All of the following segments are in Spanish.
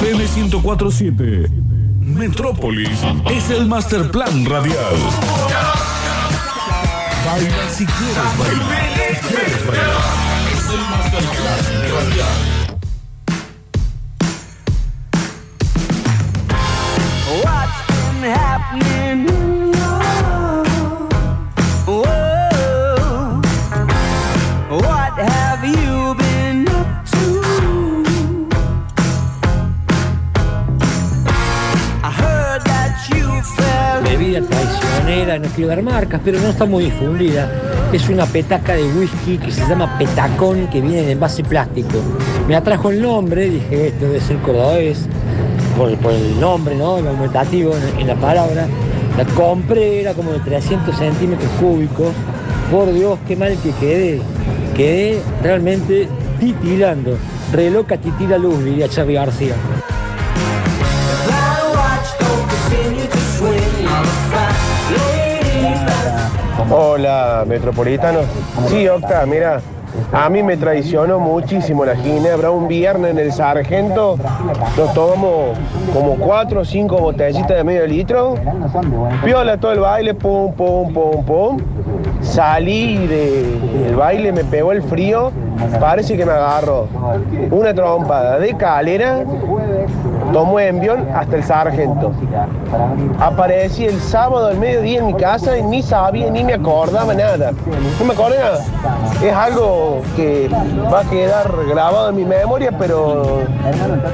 FM 1047. Metrópolis es el master plan radial. Baila si quieres bailar. Quieres bailar. Happening dar marcas, pero no está muy difundida. Es una petaca de whisky que se llama Petacón, que viene en envase plástico. Me atrajo el nombre, dije, esto debe ser cordobés, por, por el nombre, ¿no? El aumentativo en, la palabra. La compré, era como de 300 centímetros cúbicos. Por Dios, qué mal que quedé. Quedé realmente titilando. Reloca titila luz, diría Charlie García. Hola, metropolitanos. Sí, Octa, mira, a mí me traicionó muchísimo la ginebra. Un viernes en el Sargento nos tomamos como cuatro o cinco botellitas de medio litro. Piola todo el baile, pum, pum, pum, pum. Salí de- del baile, me pegó el frío. Parece que me agarró una trompada de calera. Tomó envión hasta el sargento. Aparecí el sábado al mediodía en mi casa y ni sabía ni me acordaba nada. No me acuerdo nada. Es algo que va a quedar grabado en mi memoria, pero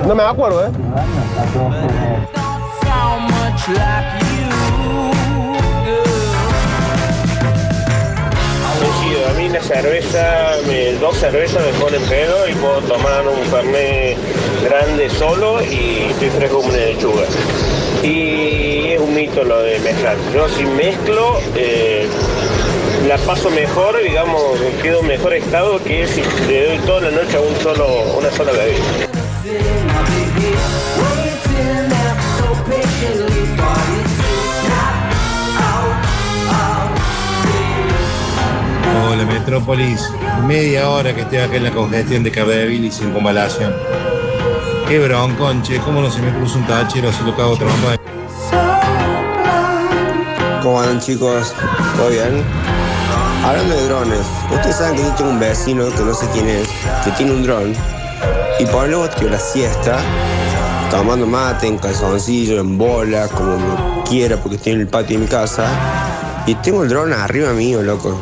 no me acuerdo, ¿eh? A mí la cerveza, dos cervezas me ponen pedo y puedo tomar un fernet grande solo y estoy fresco como una lechuga. Y es un mito lo de mezclar. Yo si mezclo, eh, la paso mejor, digamos, quedo en mejor estado que si le doy toda la noche a un solo, una sola bebida. Hola Metrópolis, media hora que estoy acá en la congestión de Capdeville y circunvalación. Qué broncón, che, cómo no se me cruza un tachero si lo cago trompa. ¿Cómo andan chicos? ¿Todo bien? Hablando de drones, ustedes saben que yo tengo un vecino que no sé quién es, que tiene un dron y ponemos que la siesta, tomando mate, en calzoncillo, en bola, como quiera porque en el patio de mi casa y tengo el dron arriba mío, loco.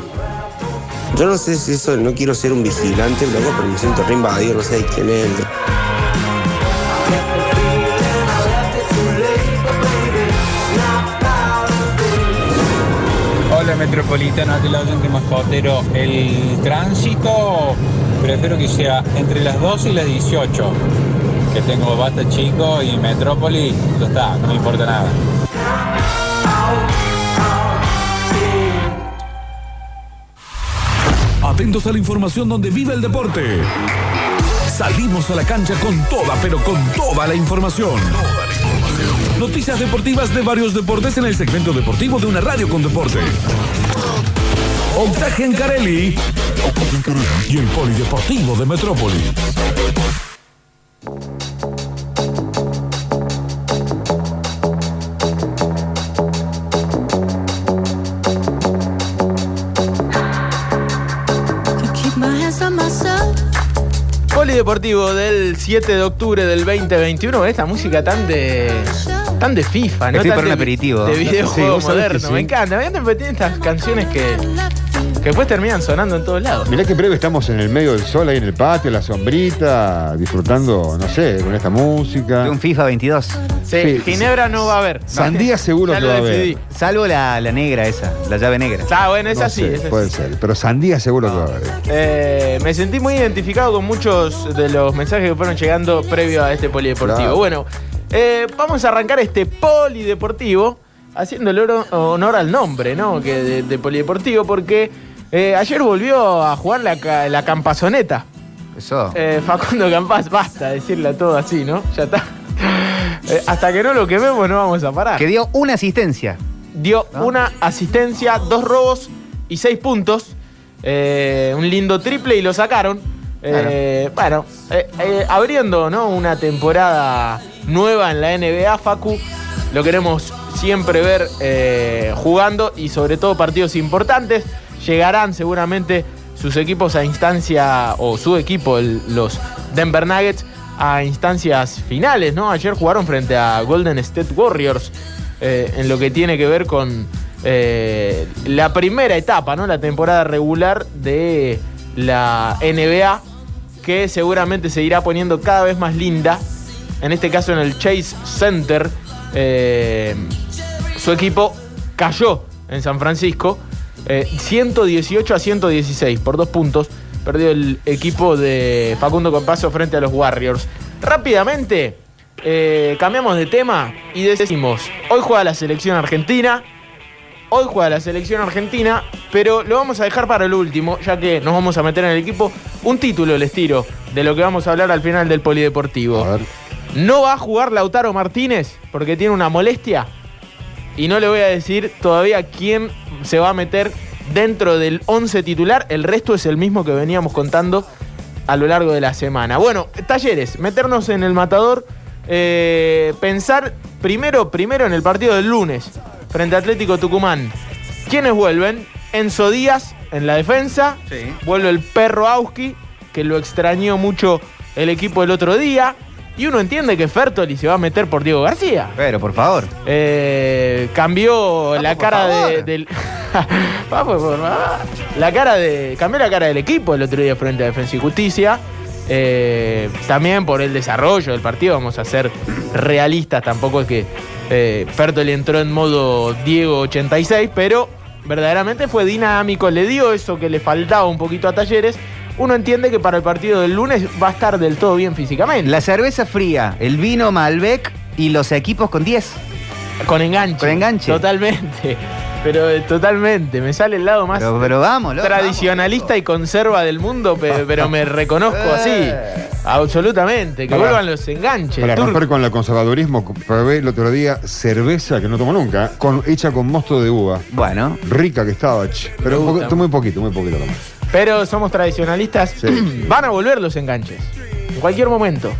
Yo no sé si eso, no quiero ser un vigilante, loco, pero me siento re invadido, no sé quién es el Hola Metropolitana, del oyente mascotero. El tránsito prefiero que sea entre las 12 y las 18. Que tengo basta chico y Metrópolis, ya está, no me importa nada. Atentos a la información donde vive el deporte. Salimos a la cancha con toda, pero con toda la información. Noticias deportivas de varios deportes en el segmento deportivo de una radio con deporte. Octagen Carelli y el polideportivo de Metrópolis. Polideportivo del 7 de octubre del 2021. Esta música tan de. tan de FIFA, ¿no? Estoy Tan para un de- aperitivo. De Sí, videojuego que moderno. sí. Me encanta. Me encantan estas canciones que. Que después terminan sonando en todos lados. Mirá que breve estamos en el medio del sol, ahí en el patio, la sombrita, disfrutando, no sé, con esta música. De un FIFA 22. Sí, Sí, Ginebra no va a haber. Sandía seguro Ya que lo va a haber. decidí. Salvo la, la negra esa, la llave negra. Ah, bueno, esa No sí. sé, puede ser, pero sandía seguro que va a haber. Eh, me sentí muy identificado con muchos de los mensajes que fueron llegando previo a este polideportivo. Claro. Bueno, eh, vamos a arrancar este polideportivo haciéndole oro- honor al nombre, ¿no? Que de, de polideportivo, porque eh, ayer volvió a jugar la, la campazoneta. Eso. Eh, Facundo Campaz, basta decirle a todo así, ¿no? Ya está. Eh, hasta que no lo quememos no vamos a parar. Que dio una asistencia. Dio una asistencia, dos robos y seis puntos. Eh, un lindo triple y lo sacaron. Eh, bueno, abriendo ¿no? una temporada nueva en la NBA, Facu, lo queremos siempre ver jugando y sobre todo partidos importantes. Llegarán seguramente sus equipos a instancia, o su equipo, los Denver Nuggets, a instancias finales, ¿no? Ayer jugaron frente a Golden State Warriors eh, en lo que tiene que ver con eh, la primera etapa, ¿no? La temporada regular de la NBA, que seguramente se irá poniendo cada vez más linda. En este caso en el Chase Center, eh, su equipo cayó en San Francisco, eh, 118 a 116 por dos puntos. Perdió el equipo de Facundo Compaso frente a los Warriors. Rápidamente, eh, cambiamos de tema y decimos, hoy juega la selección argentina, hoy juega la selección argentina, pero lo vamos a dejar para el último, ya que nos vamos a meter en el equipo. Un título les tiro de lo que vamos a hablar al final del polideportivo. No va a jugar Lautaro Martínez porque tiene una molestia. Y no le voy a decir todavía quién se va a meter dentro del 11 titular. El resto es el mismo que veníamos contando a lo largo de la semana. Bueno, talleres, meternos en el matador. eh, pensar primero, primero en el partido del lunes frente a Atlético Tucumán. ¿Quiénes vuelven? Enzo Díaz en la defensa. Vuelve el perro Auski, que lo extrañó mucho el equipo el otro día. Y uno entiende que Fertoli se va a meter por Diego García. Pero, por favor. Eh, cambió la cara de, del. Vamos, por favor. La cara de. Cambió la cara del equipo el otro día frente a Defensa y Justicia. Eh, también por el desarrollo del partido, vamos a ser realistas. Tampoco es que eh, Fertoli entró en modo Diego 86, pero verdaderamente fue dinámico, le dio eso que le faltaba un poquito a Talleres. Uno entiende que para el partido del lunes va a estar del todo bien físicamente. La cerveza fría, el vino Malbec y los equipos con 10. Con enganche. Con enganche. Totalmente. Pero eh, totalmente. Me sale el lado más Pero, tradicionalista y conserva del mundo, pe- pero me reconozco así. Absolutamente. Que Para- vuelvan los enganches. Para Tur- romper con el conservadurismo, probé el otro día cerveza que no tomo nunca, con, hecha con mosto de uva. Bueno. Rica que estaba, ch. pero un gusta. poquito, muy poquito, muy poquito nomás. Pero somos tradicionalistas. Van a volver los enganches. En cualquier momento.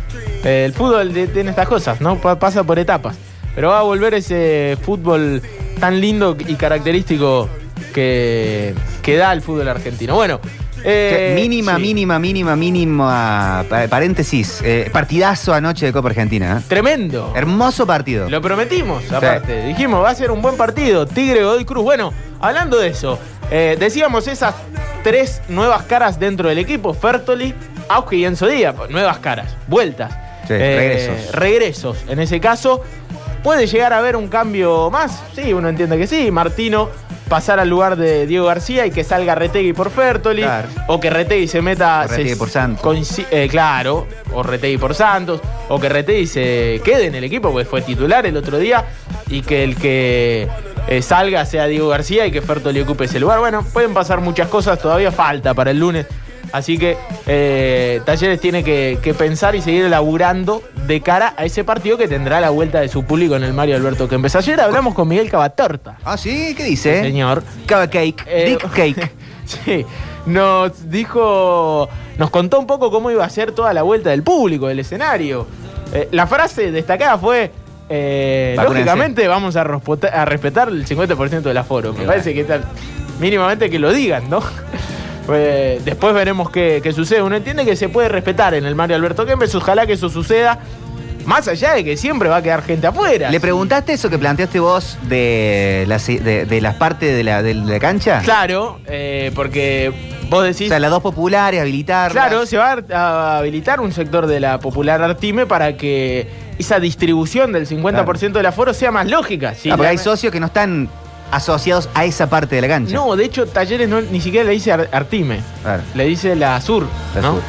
El fútbol tiene estas cosas, ¿no? Pa- pasa por etapas. Pero va a volver ese fútbol tan lindo y característico que, que da el fútbol argentino. Bueno. eh, mínima, sí. mínima, mínima, mínima, pa- paréntesis, eh, partidazo anoche de Copa Argentina. ¿eh? Tremendo. Hermoso partido. Lo prometimos, aparte. Dijimos, va a ser un buen partido. Tigre, Godoy Cruz. Bueno, hablando de eso, decíamos esas tres nuevas caras dentro del equipo: Fertoli, Auge y Enzo Díaz. Nuevas caras, vueltas. Sí, Eh, regresos. Regresos. En ese caso, ¿puede llegar a haber un cambio más? Sí, uno entiende que sí. Martino pasar al lugar de Diego García y que salga Retegui por Fertoli. Claro. O que Retegui se meta. O Retegui se- por Santos. eh, claro, o Retegui por Santos, o que Retegui se quede en el equipo, porque fue titular el otro día, y que el que eh, salga sea Diego García y que Fertoli ocupe ese lugar. Bueno, pueden pasar muchas cosas, todavía falta para el lunes. Así que eh, Talleres tiene que, que pensar y seguir elaborando de cara a ese partido que tendrá la vuelta de su público en el Mario Alberto Kempes. Ayer hablamos con Miguel Cavatorta. Ah, sí, ¿qué dice? Señor. Cava Cake, Eh, Dick Cake. Sí, nos dijo, nos contó un poco cómo iba a ser toda la vuelta del público, del escenario. Eh, la frase destacada fue, eh, lógicamente vamos a, respetar el 50% del aforo. Me parece que tal, mínimamente que lo digan, ¿no? Eh, después veremos qué, qué sucede. Uno entiende que se puede respetar en el Mario Alberto Kempes, ojalá que eso suceda. Más allá de que siempre va a quedar gente afuera. ¿Le preguntaste eso que planteaste vos de las, de, de las partes de la, de la cancha? Claro, eh, porque vos O decís... sea, las dos populares, habilitarlas. Claro, se va a habilitar un sector de la popular Artime para que esa distribución del 50% del aforo sea más lógica. Si Ah, porque hay socios que no están asociados a esa parte de la cancha. No, de hecho, Talleres no, ni siquiera le dice Ar- Artime, Claro. le dice la Sur, La ¿no? Sur.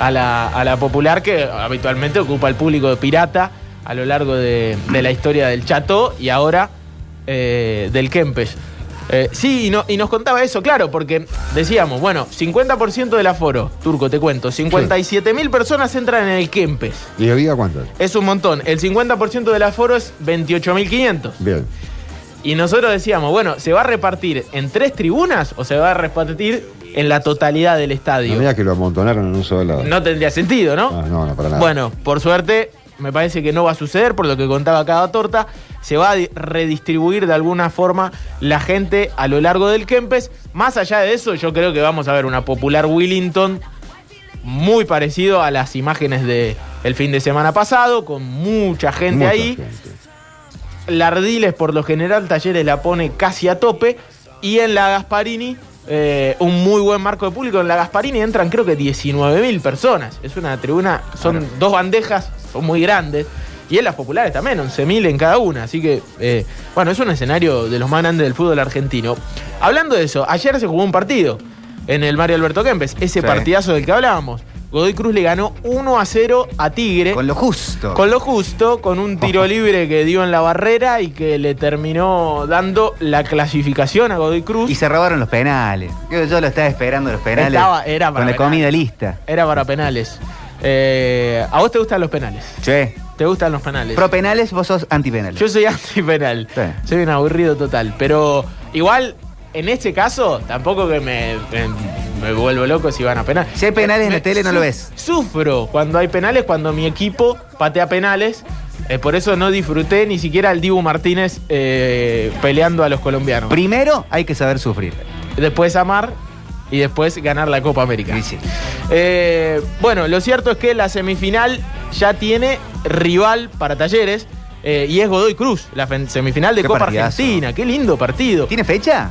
A, la, a la popular que habitualmente ocupa el público de Pirata a lo largo de, de la historia del Chato y ahora eh, del Kempes. Eh, sí, y, no- y nos contaba eso, claro, porque decíamos, bueno, 50% del aforo, Turco, te cuento, 57 mil personas entran en el Kempes. ¿Y había cuántas? Es un montón. El 50% del aforo es 28.500. Bien. Y nosotros decíamos, bueno, ¿se va a repartir en tres tribunas o se va a repartir en la totalidad del No estadio. me digas que lo amontonaron en un solo lado. No tendría sentido, ¿no? No, no, no, para nada. Bueno, por suerte, me parece que no va a suceder, por lo que contaba cada torta. Se va a di- redistribuir de alguna forma la gente a lo largo del Kempes. Más allá de eso, yo creo que vamos a ver una popular Willington muy parecido a las imágenes del el fin de semana pasado, con mucha gente Mucha ahí. gente. Lardiles, por lo general, Talleres la pone casi a tope. Y en la Gasparini, eh, un muy buen marco de público. En la Gasparini entran creo que 19.000 personas. Es una tribuna, son dos bandejas, son muy grandes. Y en las populares también, 11.000 en cada una. Así que, eh, bueno, es un escenario de los más grandes del fútbol argentino. Hablando de eso, ayer se jugó un partido en el Mario Alberto Kempes. Ese Sí. partidazo del que hablábamos. Godoy Cruz le ganó 1 a 0 a Tigre. Con lo justo. Con lo justo, con un tiro libre que dio en la barrera y que le terminó dando la clasificación a Godoy Cruz. Y se robaron los penales. Yo, yo lo estaba esperando los penales. Estaba- era para con la comida lista. Era para penales. Eh, ¿A vos te gustan los penales? Che. ¿Te gustan los penales? Pro penales, vos sos anti penales. Yo soy anti-penal. Sí. Soy un aburrido total. Pero igual, en este caso, tampoco que me, me, me vuelvo loco si van a penal. Si hay penales en la tele, no lo ves. Sufro cuando hay penales, cuando mi equipo patea penales. Eh, por eso no disfruté ni siquiera al Dibu Martínez eh, peleando a los colombianos. Primero hay que saber sufrir. Después amar y después ganar la Copa América. Sí. Eh, bueno, lo cierto es que la semifinal ya tiene rival para Talleres eh, y es Godoy Cruz, la semifinal de Qué Copa partidazo. Argentina. Qué lindo partido. ¿Tiene fecha?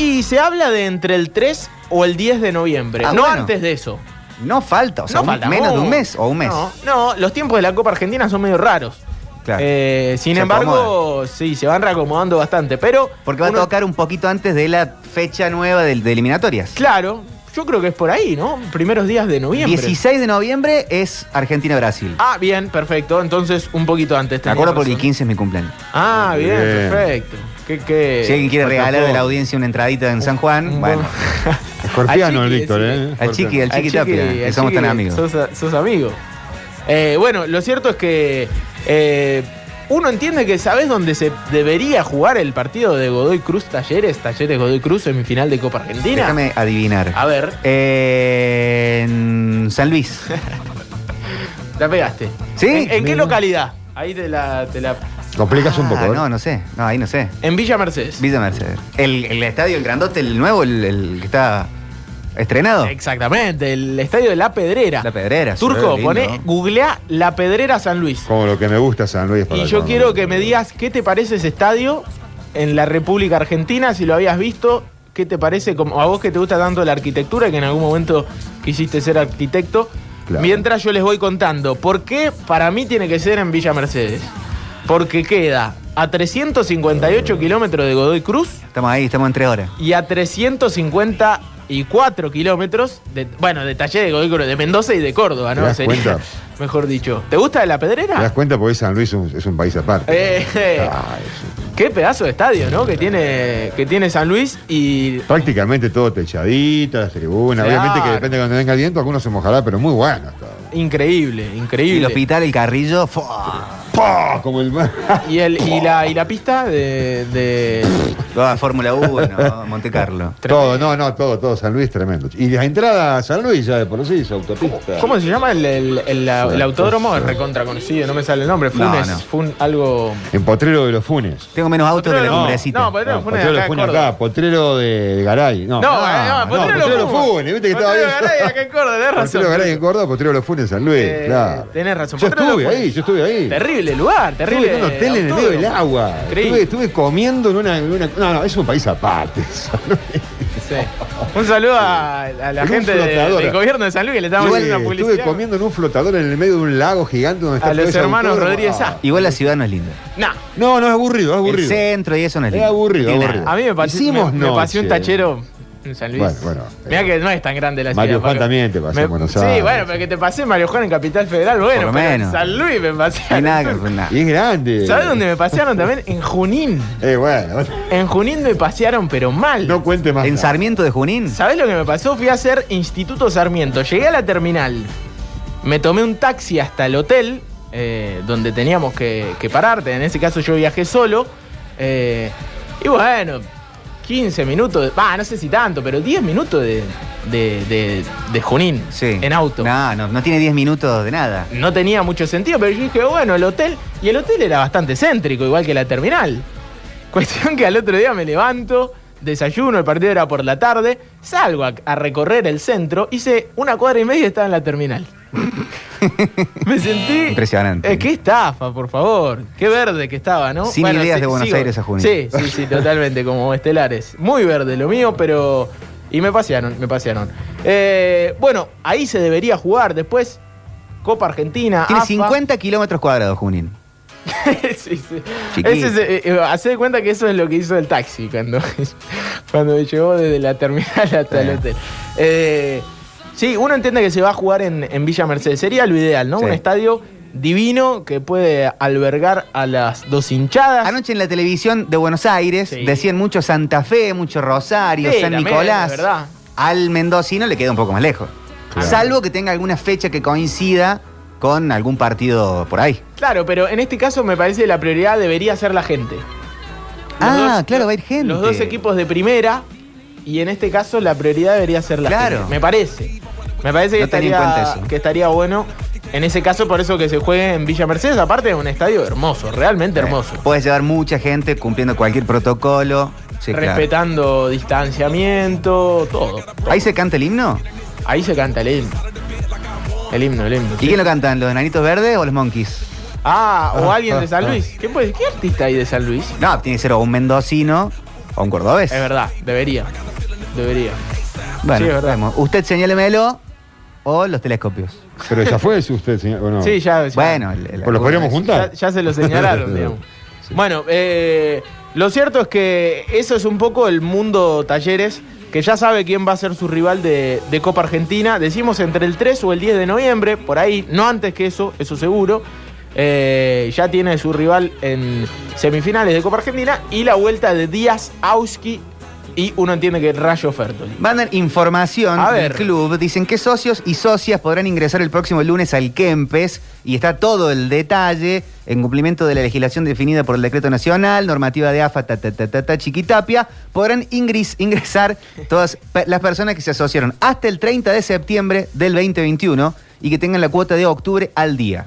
Y se habla de entre el 3 o el 10 de noviembre, Ah, no bueno. antes de eso. No falta, o sea, no un- falta menos de un mes o un mes. No, no, los tiempos de la Copa Argentina son medio raros. Claro. Eh, sin Se embargo, sí, se van reacomodando bastante, pero... Porque va uno- a tocar un poquito antes de la fecha nueva de, de eliminatorias. Claro, yo creo que es por ahí, ¿no? Primeros días de noviembre. 16 de noviembre es Argentina-Brasil. Ah, bien, perfecto. Entonces, un poquito antes. Me acuerdo porque el razón. 15 es mi cumpleaños. Ah, bien, Bien. perfecto. ¿Qué, qué? si alguien quiere regalar de poco. la audiencia una entradita en San Juan, un bueno, buen- Escorpiano Al el Víctor. ¿eh? al chiqui, al chiqui Tapia, que somos tan amigos. Sos, sos amigo. Eh, bueno, lo cierto es que eh, uno entiende que sabes dónde se debería jugar el partido de Godoy Cruz Talleres, Talleres Godoy Cruz, semifinal de Copa Argentina. Déjame adivinar. A ver, Eh, en San Luis. la pegaste. ¿Sí? ¿En, en qué localidad? Ahí te la, te la- Complicas un poco, Ah, ¿eh? no, no sé. No, ahí no sé. En Villa Mercedes. Villa Mercedes. El, el estadio, el grandote, el nuevo, el, el que está estrenado. Exactamente, el estadio de La Pedrera. La Pedrera. Turco, lindo. poné, googlea La Pedrera San Luis. Como lo que me gusta San Luis. para Y yo quiero que me digas qué te parece ese estadio en la República Argentina, si lo habías visto, qué te parece, como a vos que te gusta tanto la arquitectura, y que en algún momento quisiste ser arquitecto. Claro. Mientras yo les voy contando, ¿por qué para mí tiene que ser en Villa Mercedes? Porque queda a 358 kilómetros de Godoy Cruz Estamos ahí, estamos en tres horas. y a 354 kilómetros, de, bueno, de Taller de Godoy Cruz, de Mendoza y de Córdoba, ¿Te ¿no? das cuenta? mejor dicho. ¿Te gusta la pedrera? ¿Te das cuenta? Porque San Luis es un, es un país aparte. Eh, eh. Ay, sí. Qué pedazo de estadio, ¿no? Que tiene, que tiene San Luis y. Prácticamente todo techadita, las tribunas. Claro. Obviamente que depende de cuando venga el viento, algunos se mojará, pero muy bueno. todo. Increíble, Y increíble. el hospital, el carrillo. ¡fua! ¡Pah! Como el mar. Y, el, y, la, y la pista de. de- Toda Fórmula 1, Monte Carlo. Todo, no, no, todo, todo. San Luis tremendo. Y la entrada a San Luis ya de por sí, su autopista. ¿Cómo se llama el, el- el- la- el autódromo? Es recontra conocido, no me sale el nombre. No, Funes. no. Fun, algo. En Potrero de los Funes. Tengo menos autos que la No, cumbrecita. no, pero- No, Funes Potrero de acá Funes Córdoba. acá, Potrero de, de Garay. No, No, Ah, no, Potrero de Potrero de los los Funes, viste que estaba Potrero bien. de Garay, acá en Córdoba, tenés razón. Potrero de Garay en Córdoba, Potrero de los Funes en San Luis, Eh, claro. Tenés razón. Yo Potrero de los estuve ahí, yo estuve ahí. Terrible lugar, terrible. Estuve en un hotel en el medio del agua. Estuve, estuve comiendo en una, en una- No, no, es un país aparte. Sí. Un saludo a, a la En un gente de- flotador. del gobierno de San Luis que le estamos Igual, haciendo una estuve publicidad. comiendo en un flotador en el medio de un lago gigante donde está A todo los ese hermanos autódromo. Rodríguez Ah. A. Igual la ciudad no es linda. Nah, No, no es aburrido, es El aburrido. centro y eso no es Es lindo. aburrido, Tiene aburrido. nada. a mí me pasó, Hicimos me, me pasé un tachero en San Luis. Bueno, bueno. Mira que no es tan grande la Mario ciudad. Juan Marco. también te pasó Me- en Buenos Sí, Aires. bueno, pero que te pasé Mario Juan en Capital Federal, bueno, Por lo pero en menos. San Luis me pasé. No hay nada que nada. Y es grande. ¿Sabes dónde me pasearon también? En Junín. Eh, bueno, En Junín me pasearon, pero mal. no cuente más. En nada. Sarmiento de Junín. ¿Sabés lo que me pasó? Fui a hacer Instituto Sarmiento. Llegué a la terminal. Me tomé un taxi hasta el hotel eh, donde teníamos que, que parar. En ese caso yo viajé solo. eh, y bueno, 15 minutos, va, no sé si tanto, pero 10 minutos de, de, de- de Junín en auto. No, no, no tiene 10 minutos de nada. No tenía mucho sentido, pero yo dije, bueno, el hotel, y el hotel era bastante céntrico, igual que la terminal. Cuestión que al otro día me levanto, desayuno, el partido era por la tarde, salgo a, a recorrer el centro, hice una cuadra y media y estaba en la terminal. me sentí... Impresionante. Eh, qué estafa, por favor. Qué verde que estaba, ¿no? Sin ideas de Buenos Aires a Junín. Sí, sí, sí, totalmente, como estelares. Muy verde lo mío, pero... Y me pasearon, me pasearon. Eh, bueno, ahí se debería jugar. Después, Copa Argentina. Tiene AFA. 50 kilómetros cuadrados, Junín. sí, sí. Ese es, eh, eh, hacé de cuenta que eso es lo que hizo el taxi cuando, cuando me llevó desde la terminal hasta el hotel. Eh, sí, uno entiende que se va a jugar en, en Villa Mercedes. Sería lo ideal, ¿no? Sí. Un estadio divino que puede albergar a las dos hinchadas. Anoche en la televisión de Buenos Aires decían mucho Santa Fe, mucho Rosario, Sí, San Nicolás. Al mendocino le queda un poco más lejos. Salvo que tenga alguna fecha que coincida con algún partido por ahí. Claro, pero en este caso me parece que la prioridad debería ser la gente. Los Ah, dos- claro, va a ir gente. Los dos equipos de primera y en este caso la prioridad debería ser la Claro. gente. Me parece. Me parece que No estaría, que bueno. En ese caso, por eso que se juegue en Villa Mercedes, aparte de un estadio hermoso, realmente hermoso. Puedes llevar mucha gente cumpliendo cualquier protocolo. Sí, claro. Respetando distanciamiento, todo. ¿Ahí se canta el himno? Ahí se canta el himno. El himno, el himno. ¿Y quién lo cantan? ¿Los enanitos verdes o los monkeys? Ah, o Ah, alguien de ah, San ah. Luis. ¿Qué, puede- ¿Qué artista hay de San Luis? No, tiene que ser o un mendocino o un cordobés. Es verdad, debería. Debería. Bueno, Sí, es verdad. vemos. Usted señálemelo o los telescopios. Pero ya fue eso usted, señor. ¿o no? Sí, ya. ya. Bueno, el- el- Pues lo podríamos juntar. Ya, ya se lo señalaron, digamos. Bueno, eh, lo cierto es que eso es un poco el mundo talleres, que ya sabe quién va a ser su rival de, de Copa Argentina. Decimos entre el 3 o el 10 de noviembre, por ahí, no antes que eso, eso seguro. Eh, ya tiene su rival en semifinales de Copa Argentina y la vuelta de Díaz Auski y uno entiende que Rayo Fertoli. Información A del ver. club. Dicen que socios y socias podrán ingresar el próximo lunes al Kempes y está todo el detalle en cumplimiento de la legislación definida por el decreto nacional, normativa de AFA, ta, ta, ta, ta, ta, chiquitapia. Podrán ingres- ingresar todas las personas que se asociaron hasta el 30 de septiembre del 2021 y que tengan la cuota de octubre al día.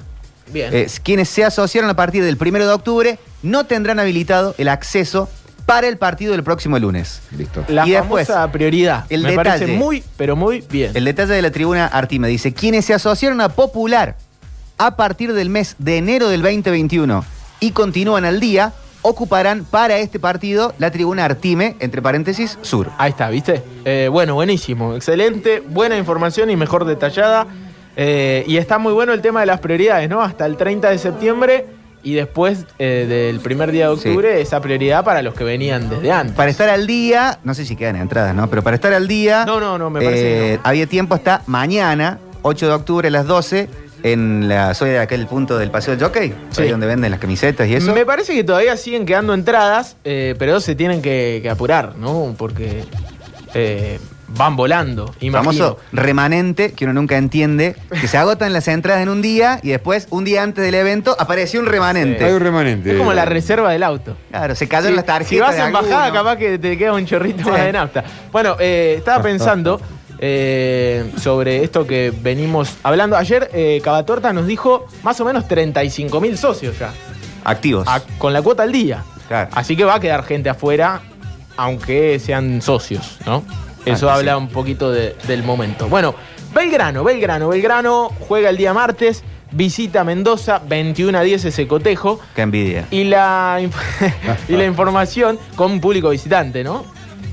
Bien. Eh, quienes se asociaron a partir del 1 de octubre no tendrán habilitado el acceso para el partido del próximo lunes. Listo. la y después, famosa prioridad. el Me detalle. parece muy, pero muy bien. El detalle de la tribuna Artime dice, quienes se asociaron a Popular a partir del mes de enero del 2021 y continúan al día, ocuparán para este partido la tribuna Artime, entre paréntesis, sur. Ahí está, ¿viste? Eh, bueno, buenísimo, excelente, buena información y mejor detallada. Eh, y está muy bueno el tema de las prioridades, ¿no? Hasta el 30 de septiembre y después eh, del primer día de octubre, esa prioridad para los que venían desde antes. Para estar al día, no sé si quedan entradas, ¿no? Pero para estar al día... No, no, no, me parece que eh, Había tiempo hasta mañana, 8 de octubre a las 12, en la soy de aquel punto del Paseo del Jockey, Sí. ahí donde venden las camisetas y eso. Me parece que todavía siguen quedando entradas, eh, pero se tienen que, que apurar, ¿no? Porque eh, van volando, imagino. famoso remanente que uno nunca entiende, que se agotan las entradas en un día y después, un día antes del evento, apareció un remanente. Hay un remanente. Es como la reserva del auto. Claro, se cayeron Si- las tarjetas. Si vas en bajada, capaz que te queda un chorrito Sí. más de nafta. Bueno, eh, estaba pensando eh, sobre esto que venimos hablando. Ayer eh, Cavatorta nos dijo más o menos 35 mil socios ya, Activos. a- con la cuota al día. Claro. Así que va a quedar gente afuera, aunque sean socios, ¿no? Eso Ah, habla sí. un poquito de- del momento. Bueno, Belgrano, Belgrano, Belgrano juega el día martes, visita Mendoza, 21 a 10 ese cotejo. Qué envidia. Y la, y la información con público visitante, ¿no?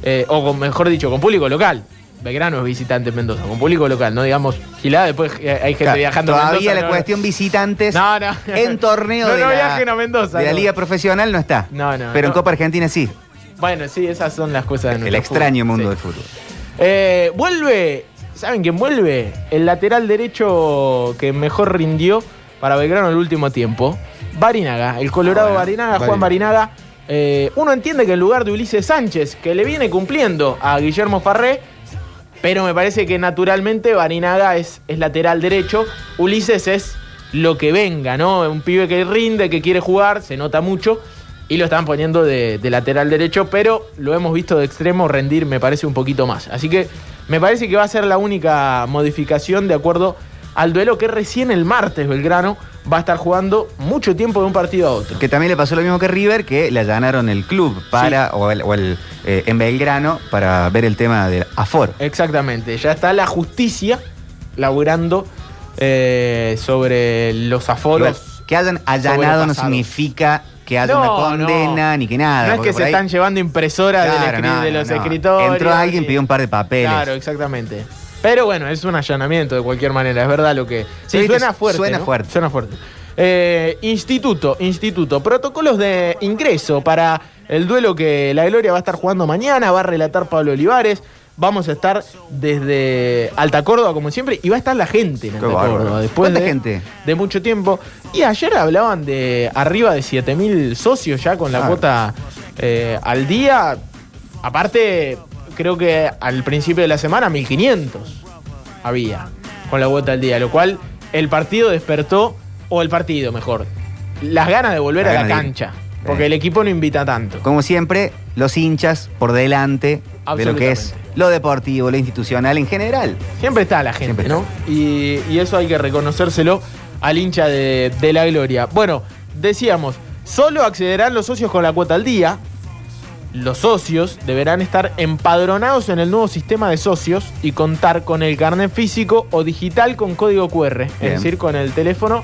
Eh, o con, mejor dicho, con público local. Belgrano es visitante en Mendoza, con público local, no digamos gilada, después eh, hay gente Claro, viajando a Todavía Mendoza. la no, cuestión visitantes No, no. en torneo No, de, la, viajen a Mendoza, de la. Liga Profesional no está. No, no, Pero en. Copa Argentina sí. Bueno, sí, esas son las cosas de El extraño fútbol, mundo del fútbol. Eh, vuelve, ¿saben quién vuelve? El lateral derecho que mejor rindió para Belgrano el último tiempo. Barinaga, el Colorado Ah, bueno. Barinaga, Juan Barinaga. Eh, uno entiende que en lugar de Ulises Sánchez, que le viene cumpliendo a Guillermo Farré, pero me parece que naturalmente Barinaga es, es lateral derecho. Ulises es lo que venga, ¿no? Un pibe que rinde, que quiere jugar, se nota mucho. Y lo están poniendo de, de lateral derecho, pero lo hemos visto de extremo rendir, me parece, un poquito más. Así que me parece que va a ser la única modificación de acuerdo al duelo que recién el martes Belgrano va a estar jugando mucho tiempo de un partido a otro. Que también le pasó lo mismo que River, que le allanaron el club para, o, el, o el, eh, en Belgrano para ver el tema del aforo. Exactamente, ya está la justicia laburando eh, sobre los aforos. Igual, que hayan allanado no significa que haya No, una condena no. ni que nada. no es que se ahí- están llevando impresoras Claro, no, de los no. escritorios. Entró alguien, y- pidió un par de papeles. Claro, exactamente. Pero bueno, es un allanamiento de cualquier manera, es verdad lo que. Sí, suena fuerte. suena fuerte. Suena fuerte. Eh, instituto, instituto. Protocolos de ingreso para el duelo que la Gloria va a estar jugando mañana. Va a relatar Pablo Olivares. Vamos a estar desde Alta Córdoba, como siempre, y va a estar la gente en Alta. Córdoba. Después ¿Cuánta de, gente? de mucho tiempo. Y ayer hablaban de arriba de 7000 socios ya con la Ah. cuota eh, al día. Aparte, creo que al principio de la semana 1500 había con la cuota al día, lo cual el partido despertó, o el partido mejor, las ganas de volver a la de cancha, porque Eh. el equipo no invita tanto. Como siempre, los hinchas por delante de lo que es. Lo deportivo, lo institucional en general. Siempre está la gente, ¿no? Y, y eso hay que reconocérselo al hincha de, de la gloria. Bueno, decíamos, solo accederán los socios con la cuota al día. Los socios deberán estar empadronados en el nuevo sistema de socios y contar con el carnet físico o digital con código QR. Bien. Es decir, con el teléfono.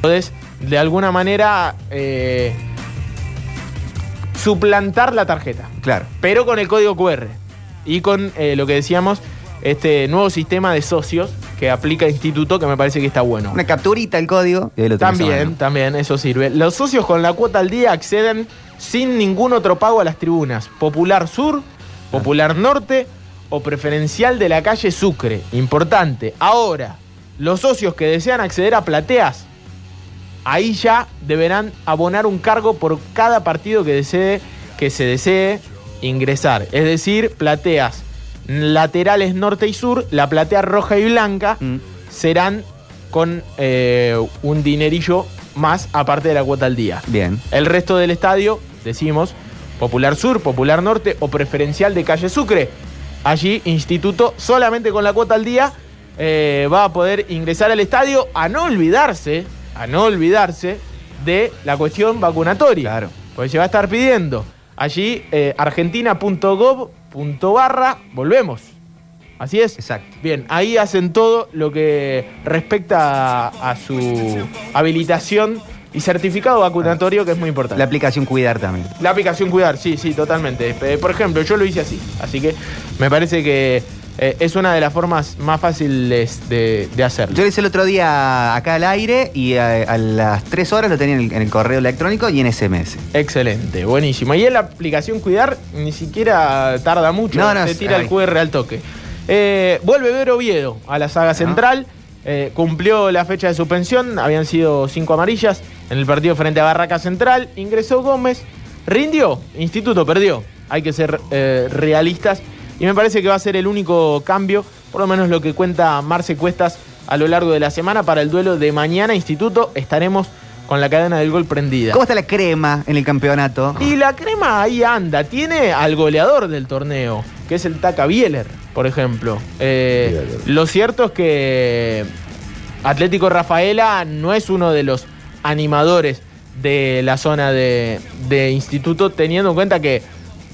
Podés de alguna manera eh, suplantar la tarjeta Claro. pero con el código QR y con eh, lo que decíamos, este nuevo sistema de socios que aplica Instituto, que me parece que está bueno. Una capturita el código y ahí lo También, también, eso sirve. Los socios con la cuota al día acceden sin ningún otro pago a las tribunas. Popular Sur, Popular Norte o preferencial de la calle Sucre. Importante. Ahora, los socios que desean acceder a plateas, ahí ya deberán abonar un cargo por cada partido que desee, que se desee ingresar. Es decir, plateas laterales norte y sur, la platea roja y blanca Mm. serán con eh, un dinerillo más aparte de la cuota al día. Bien. El resto del estadio, decimos, Popular Sur, Popular Norte o preferencial de Calle Sucre. Allí, Instituto, solamente con la cuota al día, eh, va a poder ingresar al estadio a no olvidarse, a no olvidarse de la cuestión vacunatoria. Claro. Porque se va a estar pidiendo. Allí, eh, argentina.gov.barra, volvemos. Así es. Exacto. Bien, ahí hacen todo lo que respecta a, a su habilitación y certificado vacunatorio, que es muy importante. La La, aplicación Cuidar también. aplicación Cuidar, sí, sí, totalmente. Eh, por ejemplo, yo lo hice así, así que me parece que eh, es una de las formas más fáciles de, de hacerlo. Yo lo hice el otro día acá al aire y a, a las 3 horas lo tenía en el, en el correo electrónico y en SMS. Excelente, buenísimo. Y en la aplicación Cuidar ni siquiera tarda mucho, No, no, es- tira el. QR al toque. Eh, vuelve Ver Oviedo a la saga central. eh, cumplió la fecha de suspensión, habían sido cinco amarillas en el partido frente a Barraca Central. Ingresó Gómez, rindió, Instituto perdió. Hay que ser eh, realistas y me parece que va a ser el único cambio, por lo menos lo que cuenta Marce Cuestas a lo largo de la semana para el duelo de mañana. Instituto, estaremos con la cadena del gol prendida. ¿Cómo está la crema en el campeonato? Y la crema ahí anda. Tiene al goleador del torneo, que es el Taca Bieler, por ejemplo. Eh, lo cierto es que Atlético Rafaela no es uno de los animadores de la zona de, de instituto, teniendo en cuenta que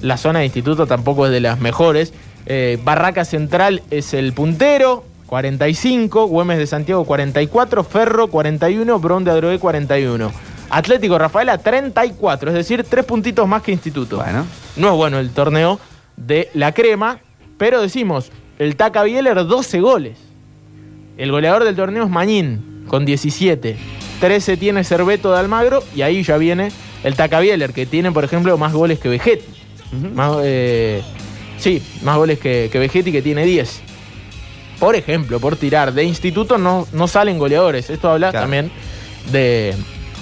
la zona de instituto tampoco es de las mejores. Eh, Barraca Central es el puntero, 45, Güemes de Santiago 44, Ferro 41, Bron de Adroé 41. Atlético Rafaela 34, es decir, tres puntitos más que Instituto. Bueno. No es bueno el torneo de la crema, pero decimos, el Taca Bieler 12 goles. El goleador del torneo es Mañín, con 17. 13 tiene Cerveto de Almagro y ahí ya viene el Taca Bieler, que tiene, por ejemplo, más goles que Vegetti. Más, eh, sí, más goles que, que Vegetti, que tiene 10. Por ejemplo, por tirar de instituto no, no salen goleadores. Esto habla Claro. también de,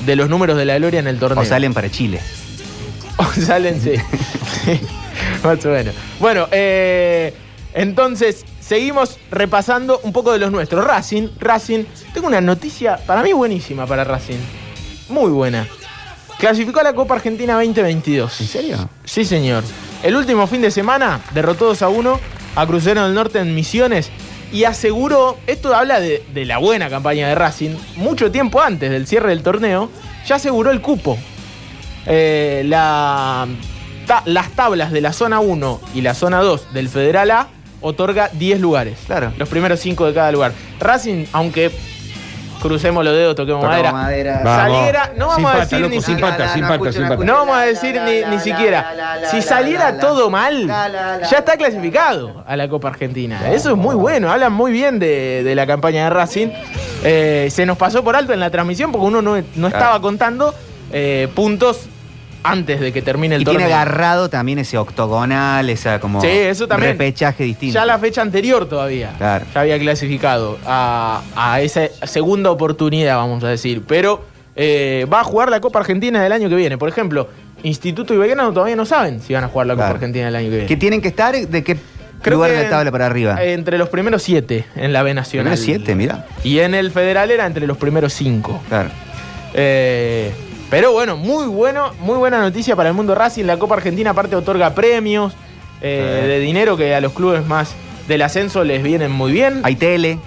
de los números de la gloria en el torneo. O salen para Chile. O salen, sí. Más o menos. Bueno, eh, entonces seguimos repasando un poco de los nuestros. Racing, Racing. Tengo una noticia para mí buenísima para Racing. Muy buena. Clasificó a la Copa Argentina 2022. ¿En serio? Sí, señor. El último fin de semana derrotó 2 a 1 a Crucero del Norte en Misiones y aseguró, esto habla de, de la buena campaña de Racing, mucho tiempo antes del cierre del torneo, ya aseguró el cupo. Eh, la, ta- las tablas de la zona 1 y la zona 2 del Federal A otorga 10 lugares. Claro. Los primeros 5 de cada lugar. Racing, aunque crucemos los dedos, toquemos Tocamos madera, madera. Vamos. saliera, no vamos a decir ni siquiera. no vamos a decir ni, siquiera. Si saliera todo mal, ya está clasificado a la Copa Argentina. Eso es muy bueno. Hablan muy bien de, de la campaña de Racing. Eh, se nos pasó por alto en la transmisión porque uno no, no estaba contando eh, puntos antes de que termine el Y torneo. tiene agarrado también ese octogonal, esa como Sí, eso también. repechaje distinto. Ya la fecha anterior todavía. Claro. Ya había clasificado a, a esa segunda oportunidad, vamos a decir. Pero eh, va a jugar la Copa Argentina del año que viene. Por ejemplo, Instituto y Belgrano todavía no saben si van a jugar la Copa Claro. Argentina del año que viene. que tienen que estar de qué Creo lugar que de la tabla para arriba. Entre los primeros siete en la B Nacional. Primero siete, mira. Y en el Federal era entre los primeros cinco. Claro. Eh, pero bueno, muy bueno, muy buena noticia para el mundo Racing. La Copa Argentina aparte otorga premios eh, de dinero que a los clubes más del ascenso les vienen muy bien. Hay tele.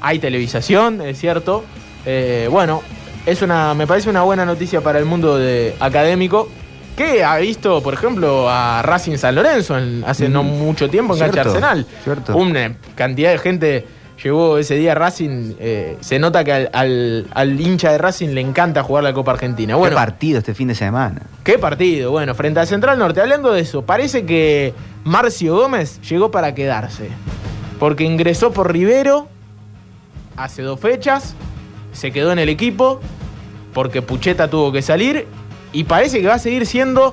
Hay televisación, es cierto. Eh, bueno, es una, me parece una buena noticia para el mundo de- académico. Que ha visto, por ejemplo, a Racing San Lorenzo en- hace no Mm. mucho tiempo en Cancha Cierto, Arsenal. cierto. Una cantidad de gente llegó ese día Racing. eh, se nota que al, al- al hincha de Racing le encanta jugar la Copa Argentina. Bueno, Qué partido este fin de semana. ¿Qué partido? Bueno, frente a Central Norte. Hablando de eso, parece que Marcio Gómez llegó para quedarse. Porque ingresó por Rivero hace dos fechas, se quedó en el equipo, porque Pucheta tuvo que salir, y parece que va a seguir siendo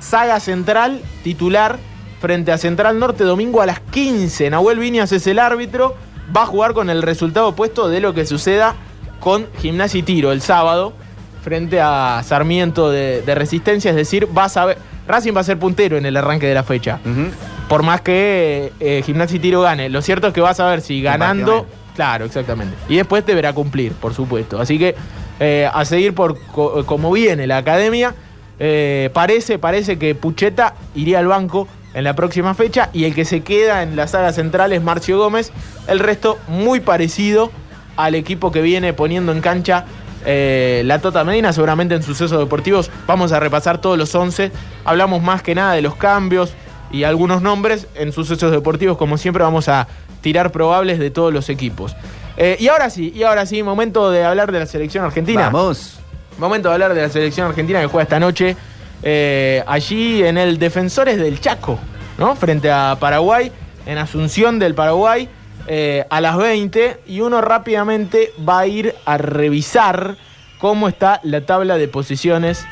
saga central titular frente a Central Norte domingo a las 15. Nahuel Viñas es el árbitro, va a jugar con el resultado opuesto de lo que suceda con Gimnasia y Tiro el sábado frente a Sarmiento de, de Resistencia, es decir, va a saber, Racing va a ser puntero en el arranque de la fecha. Por más que eh, Gimnasia y Tiro gane. Lo cierto es que vas a ver si ganando. Claro, exactamente. Y después deberá cumplir, por supuesto. Así que eh, a seguir por co- como viene la academia. eh, parece, parece que Pucheta iría al banco en la próxima fecha. Y el que se queda en la saga central es Marcio Gómez. El resto muy parecido al equipo que viene poniendo en cancha eh, la Tota Medina, seguramente en sucesos deportivos. Vamos a repasar todos los 11. Hablamos más que nada de los cambios y algunos nombres. En sucesos deportivos, como siempre, vamos a tirar probables de todos los equipos. Eh, y ahora sí, y ahora sí, momento de hablar de la selección argentina. Vamos. Momento de hablar de la selección argentina que juega esta noche eh, allí en el Defensores del Chaco, ¿no? Frente a Paraguay, en Asunción del Paraguay, eh, a las 20. Y uno rápidamente va a ir a revisar cómo está la tabla de posiciones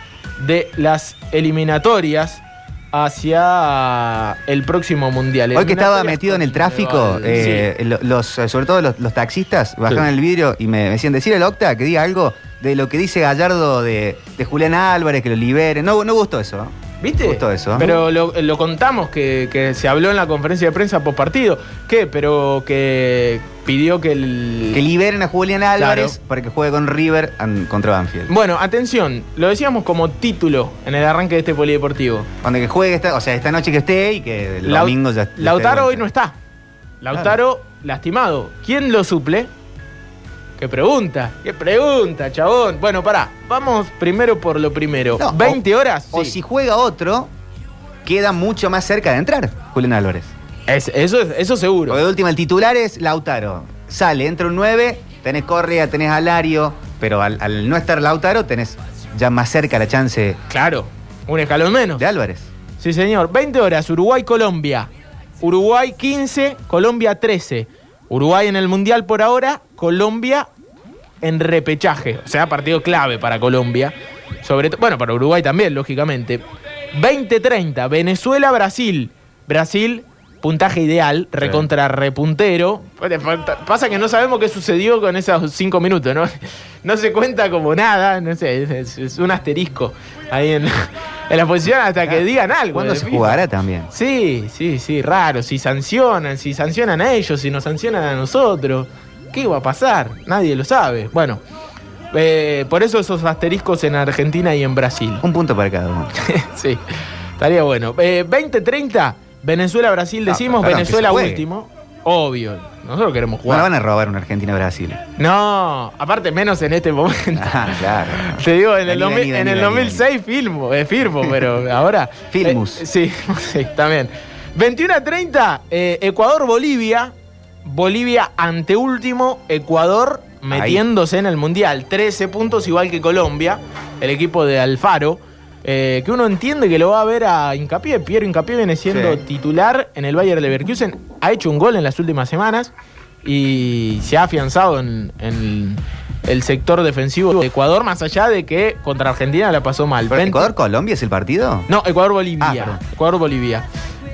de las eliminatorias hacia el próximo mundial. Hoy que estaba metido en el tráfico, eh, lo- los, eh, sobre todo los, los taxistas bajaron Sí. el vidrio y me, me decían, decir el Octa que diga algo de lo que dice Gallardo de, de Julián Álvarez, que lo libere. No, no gustó eso. ¿no? ¿Viste? Gustó eso. Pero lo, lo contamos que, que se habló en la conferencia de prensa post partido. ¿Qué? Pero que pidió que el. Que liberen a Julián Álvarez para que juegue con River contra Banfield. Bueno, atención, lo decíamos como título en el arranque de este polideportivo. Cuando que juegue, esta, o sea, esta noche que esté y que el domingo ya, Lautaro hoy no está. Lautaro lastimado. ¿Quién lo suple? ¿Qué pregunta? ¿Qué pregunta, chabón? Bueno, pará. Vamos primero por lo primero. No, 20 o- horas. O sí. si juega otro, queda mucho más cerca de entrar Julián Álvarez. Es- eso, es- eso seguro. Porque de última, el titular es Lautaro. Sale, entra un 9, tenés Correa, tenés Alario, pero al, al no estar Lautaro, tenés ya más cerca la chance Claro, un escalón menos. de Álvarez. Sí, señor. 20 horas, Uruguay-Colombia. Uruguay 15, Colombia 13. Uruguay en el Mundial por ahora, Colombia en repechaje. O sea, partido clave para Colombia. Sobre bueno, para Uruguay también, lógicamente. 20-30, Venezuela-Brasil. Brasil, puntaje ideal, recontra repuntero. Pasa que no sabemos qué sucedió con esos cinco minutos, ¿no? No se cuenta como nada, no sé, es, es un asterisco ahí en, en la posición hasta que digan algo. ¿Cuándo se jugará también? Sí, sí, sí, raro. Si sancionan, si sancionan a ellos, si nos sancionan a nosotros. ¿Qué va a pasar? Nadie lo sabe. Bueno, Eh, por eso esos asteriscos en Argentina y en Brasil. Un punto para cada uno. sí, estaría bueno. Eh, 20-30, Venezuela-Brasil No, decimos, Venezuela último. Obvio, nosotros queremos jugar. van a robar una Argentina-Brasil. No, aparte menos en este momento. Ah, claro. Te digo, en el, Vení, 2000 vení, en vení, el vení, 2006 filmo, eh, firmo, pero ahora... Filmus. eh, sí, sí, también. 21 a 30, eh, Ecuador-Bolivia. Bolivia anteúltimo, Ecuador metiéndose en el Mundial. 13 puntos igual que Colombia, el equipo de Alfaro. Eh, que uno entiende que lo va a ver a Hincapié. Piero Hincapié viene siendo Sí. titular en el Bayer Leverkusen. Ha hecho un gol en las últimas semanas y se ha afianzado en, en el sector defensivo de Ecuador, más allá de que contra Argentina la pasó mal. ¿Pero 20 ¿Ecuador-Colombia es el partido? No, Ecuador-Bolivia. Ah. Ecuador-Bolivia.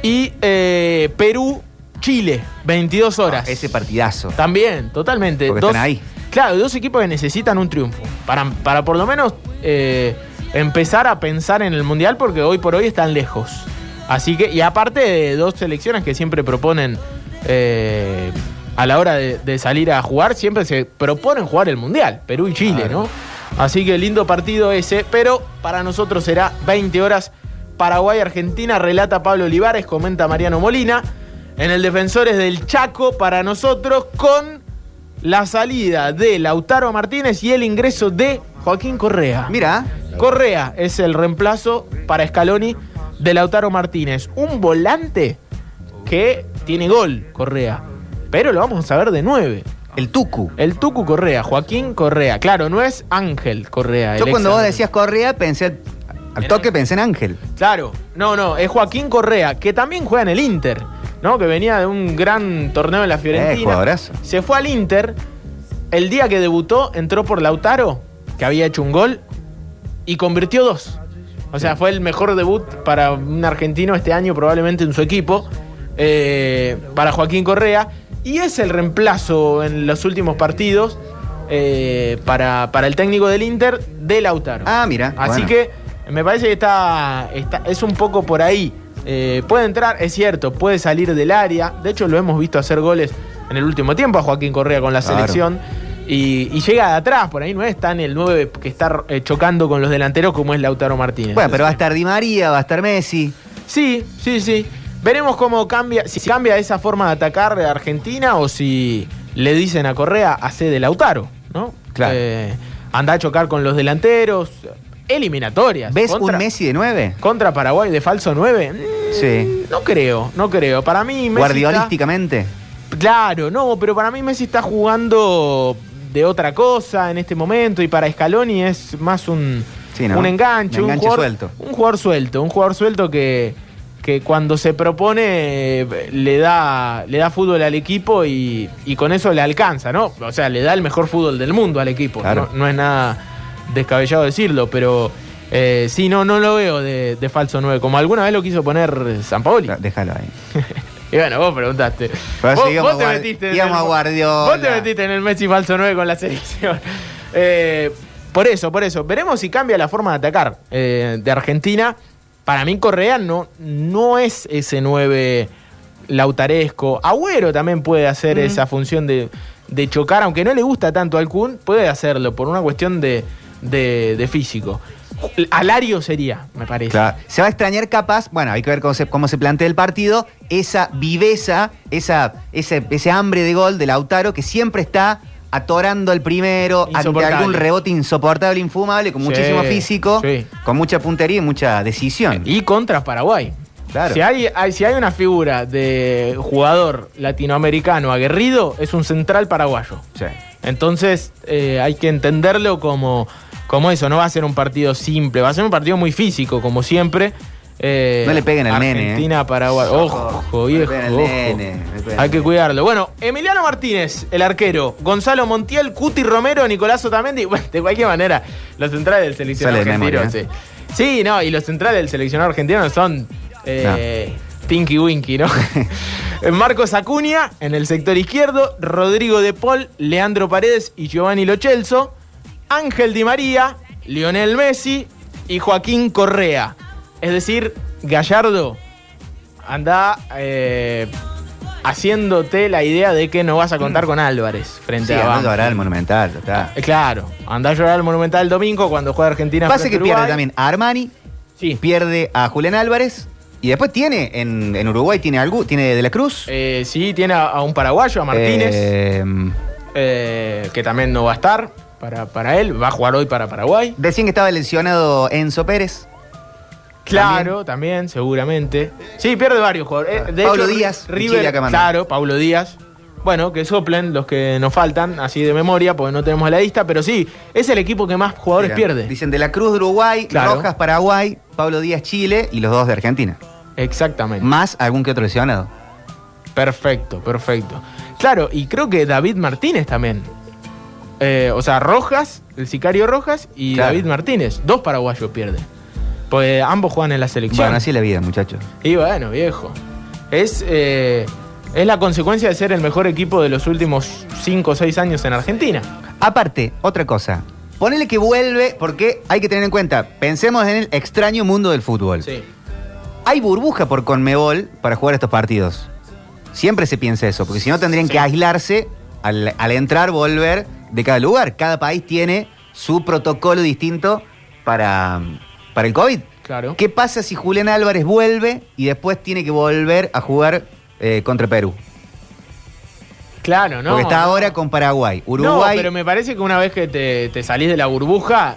Y eh, Perú-Chile, 22 horas. Ese partidazo. También, totalmente. Porque están ahí. Claro, dos equipos que necesitan un triunfo. Para, para por lo menos eh, empezar a pensar en el Mundial, porque hoy por hoy están lejos. Así que, y aparte de dos selecciones que siempre proponen, eh, a la hora de, de salir a jugar, siempre se proponen jugar el Mundial, Perú y Chile, ¿no? Así que lindo partido ese, pero para nosotros será 20 horas. Paraguay-Argentina, relata Pablo Olivares, comenta Mariano Molina. En el Defensores del Chaco, para nosotros, con la salida de Lautaro Martínez y el ingreso de Joaquín Correa. Mira, Correa es el reemplazo para Scaloni de Lautaro Martínez. Un volante que tiene gol, Correa. Pero lo vamos a ver de nueve. el Tucu. El Tucu Correa, Joaquín Correa. Claro, no es Ángel Correa. Yo cuando vos decías Correa, pensé al, toque, pensé en Ángel. Claro, no, no, es Joaquín Correa, que también juega en el Inter, ¿no? Que venía de un gran torneo en la Eh, Fiorentina. jugadorazo. se fue al Inter. El día que debutó, entró por Lautaro, que había hecho un gol, y convirtió dos. O sea, fue el mejor debut para un argentino este año, probablemente en su equipo, eh, para Joaquín Correa. Y es el reemplazo en los últimos partidos eh, para, para el técnico del Inter de Lautaro. Ah, mira. Así bueno. que me parece que está, está- es un poco por ahí. Eh, puede entrar, es cierto, puede salir del área. De hecho, lo hemos visto hacer goles en el último tiempo a Joaquín Correa con la Claro. selección. Y, y llega de atrás, por ahí no es tan el 9 que está eh, chocando con los delanteros como es Lautaro Martínez. Bueno, pero va a estar Di María, va a estar Messi. Sí, sí, sí. Veremos cómo cambia, si cambia esa forma de atacar de Argentina o si le dicen a Correa, hace de Lautaro, ¿no? Claro. Eh, anda a chocar con los delanteros. Eliminatorias. ¿Ves Contra- un Messi de 9? Contra Paraguay de falso 9. Sí. No creo, no creo. Para mí Messi Guardiolísticamente. está- Claro, no, pero para mí Messi está jugando de otra cosa en este momento y para Scaloni es más un, Sí, ¿no? un enganche, Un jugador, suelto. un jugador suelto, un jugador suelto que, que cuando se propone eh, le da, le da fútbol al equipo y, y con eso le alcanza, ¿no? O sea, le da el mejor fútbol del mundo al equipo. Claro. No, no es nada descabellado decirlo, pero eh, sí, no, no lo veo de, de falso 9, como alguna vez lo quiso poner San Paoli. Déjalo ahí. Y bueno, vos preguntaste. Pero vos, vos te metiste en el, a Guardiola. Vos te metiste en el Messi falso 9 con la selección. Eh, por eso, por eso. Veremos si cambia la forma de atacar eh, de Argentina. Para mí Correa no, no es ese 9 lautaresco. Agüero también puede hacer esa función de, de chocar, aunque no le gusta tanto al Kun, puede hacerlo por una cuestión de, de- de físico. Alario sería, me parece. Claro. Se va a extrañar capaz, bueno, hay que ver cómo se, cómo se plantea el partido, esa viveza, esa, ese, ese hambre de gol de Lautaro que siempre está atorando al primero ante algún rebote insoportable, infumable, con Sí, muchísimo físico, sí. con mucha puntería y mucha decisión. Y contra Paraguay. Claro. Si hay, hay- si hay una figura de jugador latinoamericano aguerrido, es un central paraguayo. Sí. Entonces eh, hay que entenderlo como, como eso. No va a ser un partido simple, va a ser un partido muy físico, como siempre. Eh, No le peguen al nene, ¿eh? Argentina, Paraguay. Ojo, No le viejo. ojo. nene, Hay que cuidarlo. Bueno, Emiliano Martínez, el arquero. Gonzalo Montiel, Cuti Romero, Nicolás Otamendi. Bueno, de cualquier manera, los centrales del seleccionado argentino. memoria, sí. Sí, no, y los centrales del seleccionado argentino son eh, Tinky Winky, ¿no? Marcos Acuña en el sector izquierdo, Rodrigo De Paul, Leandro Paredes y Giovanni Lochelso, Ángel Di María, Lionel Messi y Joaquín Correa. Es decir, Gallardo anda eh, haciéndote la idea de que no vas a contar con Álvarez frente Sí, a Banfield. llorar al Monumental, está. Eh, Claro, andá a llorar al Monumental el domingo cuando juega Argentina. Pasa que pierde también a Armani, Sí. pierde a Julián Álvarez y después tiene en, en Uruguay tiene algo, tiene De la Cruz. Eh, sí, tiene a, a un paraguayo, a Martínez, eh, que también no va a estar para, para él. Va a jugar hoy para Paraguay. decían que estaba lesionado Enzo Pérez. Claro, también, seguramente. Sí, pierde varios jugadores. Eh, de Pablo hecho, Díaz, River, claro, Pablo Díaz. Bueno, que soplen los que nos faltan, así de memoria, porque no tenemos la lista, pero sí, es el equipo que más jugadores Mira, pierde. Dicen De la Cruz de Uruguay, Claro. Rojas Paraguay, Pablo Díaz Chile y los dos de Argentina. Exactamente. Más algún que otro lesionado. Perfecto, perfecto. Claro, y creo que David Martínez también. Eh, o sea, Rojas, el sicario Rojas y Claro. David Martínez. Dos paraguayos pierde. Pues ambos juegan en la selección. Bueno, así es la vida, muchachos. Y bueno, viejo. Es, eh, es la consecuencia de ser el mejor equipo de los últimos 5 o 6 años en Argentina. Aparte, otra cosa. Ponele que vuelve, porque hay que tener en cuenta, pensemos en el extraño mundo del fútbol. Sí. Hay burbuja por Conmebol para jugar estos partidos. Siempre se piensa eso, porque si no tendrían Sí. que aislarse al, al entrar, volver de cada lugar. Cada país tiene su protocolo distinto para, para el COVID. Claro. ¿Qué pasa si Julián Álvarez vuelve y después tiene que volver a jugar eh, contra Perú? Claro, ¿no? porque está no. ahora con Paraguay. No, Uruguay. pero me parece que una vez que te, te salís de la burbuja,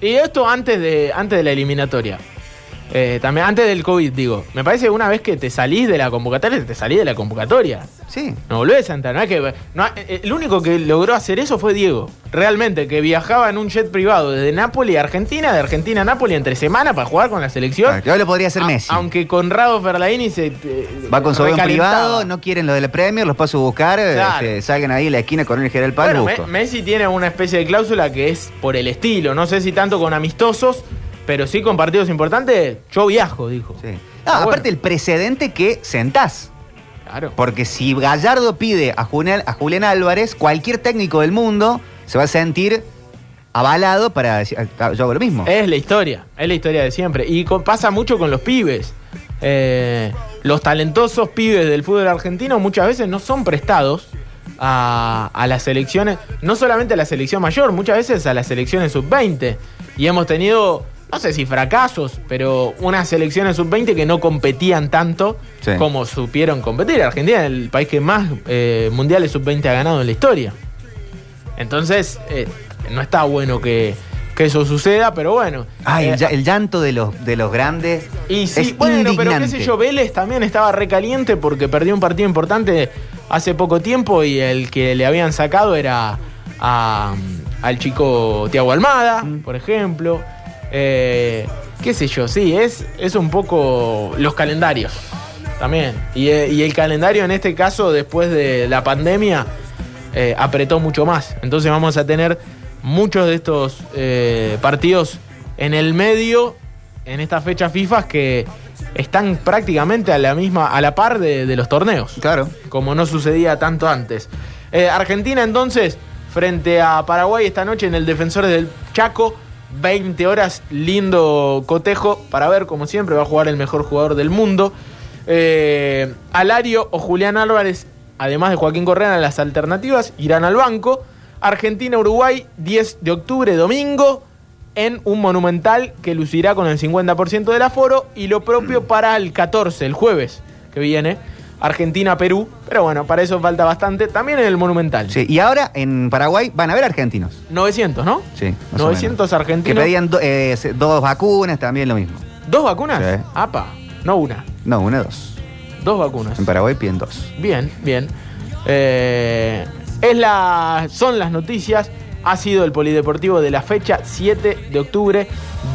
y esto antes de, antes de la eliminatoria, eh, también antes del COVID, digo, me parece que una vez que te salís de la convocatoria, te salís de la convocatoria. Sí. No volvés a entrar, no es que... no, eh, el único que logró hacer eso fue Diego, realmente, que viajaba en un jet privado desde Nápoles a Argentina, de Argentina a Nápoles entre semana para jugar con la selección. Ah, que hoy lo podría hacer A- Messi. Aunque Conrado Ferlaini se... te- Va con su avión privado, no quieren lo de la Premier, los paso a buscar, Claro. este, salgan ahí en la esquina con el General Paz, Bueno, busco. Me- Messi tiene una especie de cláusula que es por el estilo. No sé si tanto con amistosos, pero sí con partidos importantes. Yo viajo, dijo. Sí. Ah, Ah, aparte bueno. el precedente que sentás. Claro. Porque si Gallardo pide a Julián, a Julián Álvarez, cualquier técnico del mundo se va a sentir avalado para decir, "Ah, yo hago lo mismo. Es la historia, es la historia de siempre. Y con- pasa mucho con los pibes. Eh, los talentosos pibes del fútbol argentino muchas veces no son prestados a, a las selecciones, no solamente a la selección mayor, muchas veces a las selecciones sub-20. Y hemos tenido, no sé si fracasos, pero unas selecciones sub-20 que no competían tanto Sí. como supieron competir. Argentina es el país que más eh, mundiales sub-20 ha ganado en la historia. Entonces, eh, no está bueno que, que eso suceda, pero bueno. Ay, Eh, el, llanto de los, de los grandes y sí, es bueno, pero qué sé yo, Vélez también estaba recaliente porque perdió un partido importante hace poco tiempo y el que le habían sacado era a- al chico Tiago Almada, Mm. por ejemplo. Eh, qué sé yo, sí, es, es un poco los calendarios también. Y, eh, y el calendario en este caso, después de la pandemia, eh, apretó mucho más. Entonces vamos a tener muchos de estos eh, partidos en el medio, en estas fechas FIFA que están prácticamente a la misma, a la par de, de los torneos. Claro. Como no sucedía tanto antes. Eh, Argentina entonces, frente a Paraguay esta noche en el Defensores del Chaco. 20 horas, lindo cotejo para ver, como siempre, va a jugar el mejor jugador del mundo. Eh, Alario o Julián Álvarez, además de Joaquín Correa, las alternativas irán al banco. Argentina-Uruguay, 10 de octubre, domingo, en un monumental que lucirá con el 50% del aforo. Y lo propio para el 14, el jueves que viene, Argentina-Perú. Pero bueno, para eso falta bastante. También en el monumental. Sí, y ahora en Paraguay van a haber argentinos. 900, ¿no? Sí, más o 900 menos. argentinos. Que pedían do- eh, dos vacunas, también lo mismo. ¿Dos vacunas? Sí. Apa, no una. No, una, dos. Dos vacunas. En Paraguay piden dos. Bien, bien. Eh, es la, son las noticias. Ha sido el polideportivo de la fecha 7 de octubre,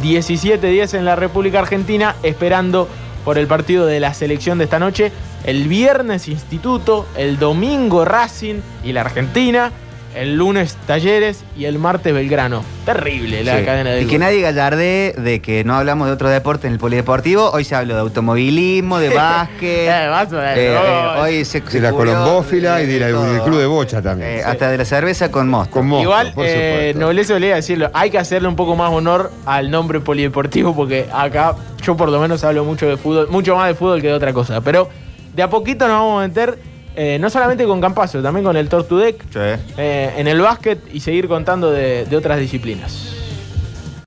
17-10 en la República Argentina, esperando por el partido de la selección de esta noche. El viernes Instituto, el domingo Racing y la Argentina, el lunes Talleres y el martes Belgrano. Terrible la Sí. cadena de Y que nadie gallarde de que no hablamos de otro deporte en el polideportivo. Hoy se habló de automovilismo, de básquet. Eh, o menos. Eh, eh, hoy se, De se la cubrió colombófila y de del club de bocha también. Eh, Hasta de la cerveza con mosto. Con mosto, Igual, por eh, nobleza olía decirlo, hay que hacerle un poco más honor al nombre polideportivo porque acá yo por lo menos hablo mucho de fútbol, mucho más de fútbol que de otra cosa. Pero de a poquito nos vamos a meter eh, no solamente con Campazo, también con el Tortudec, Sí. eh, en el básquet y seguir contando de, de otras disciplinas.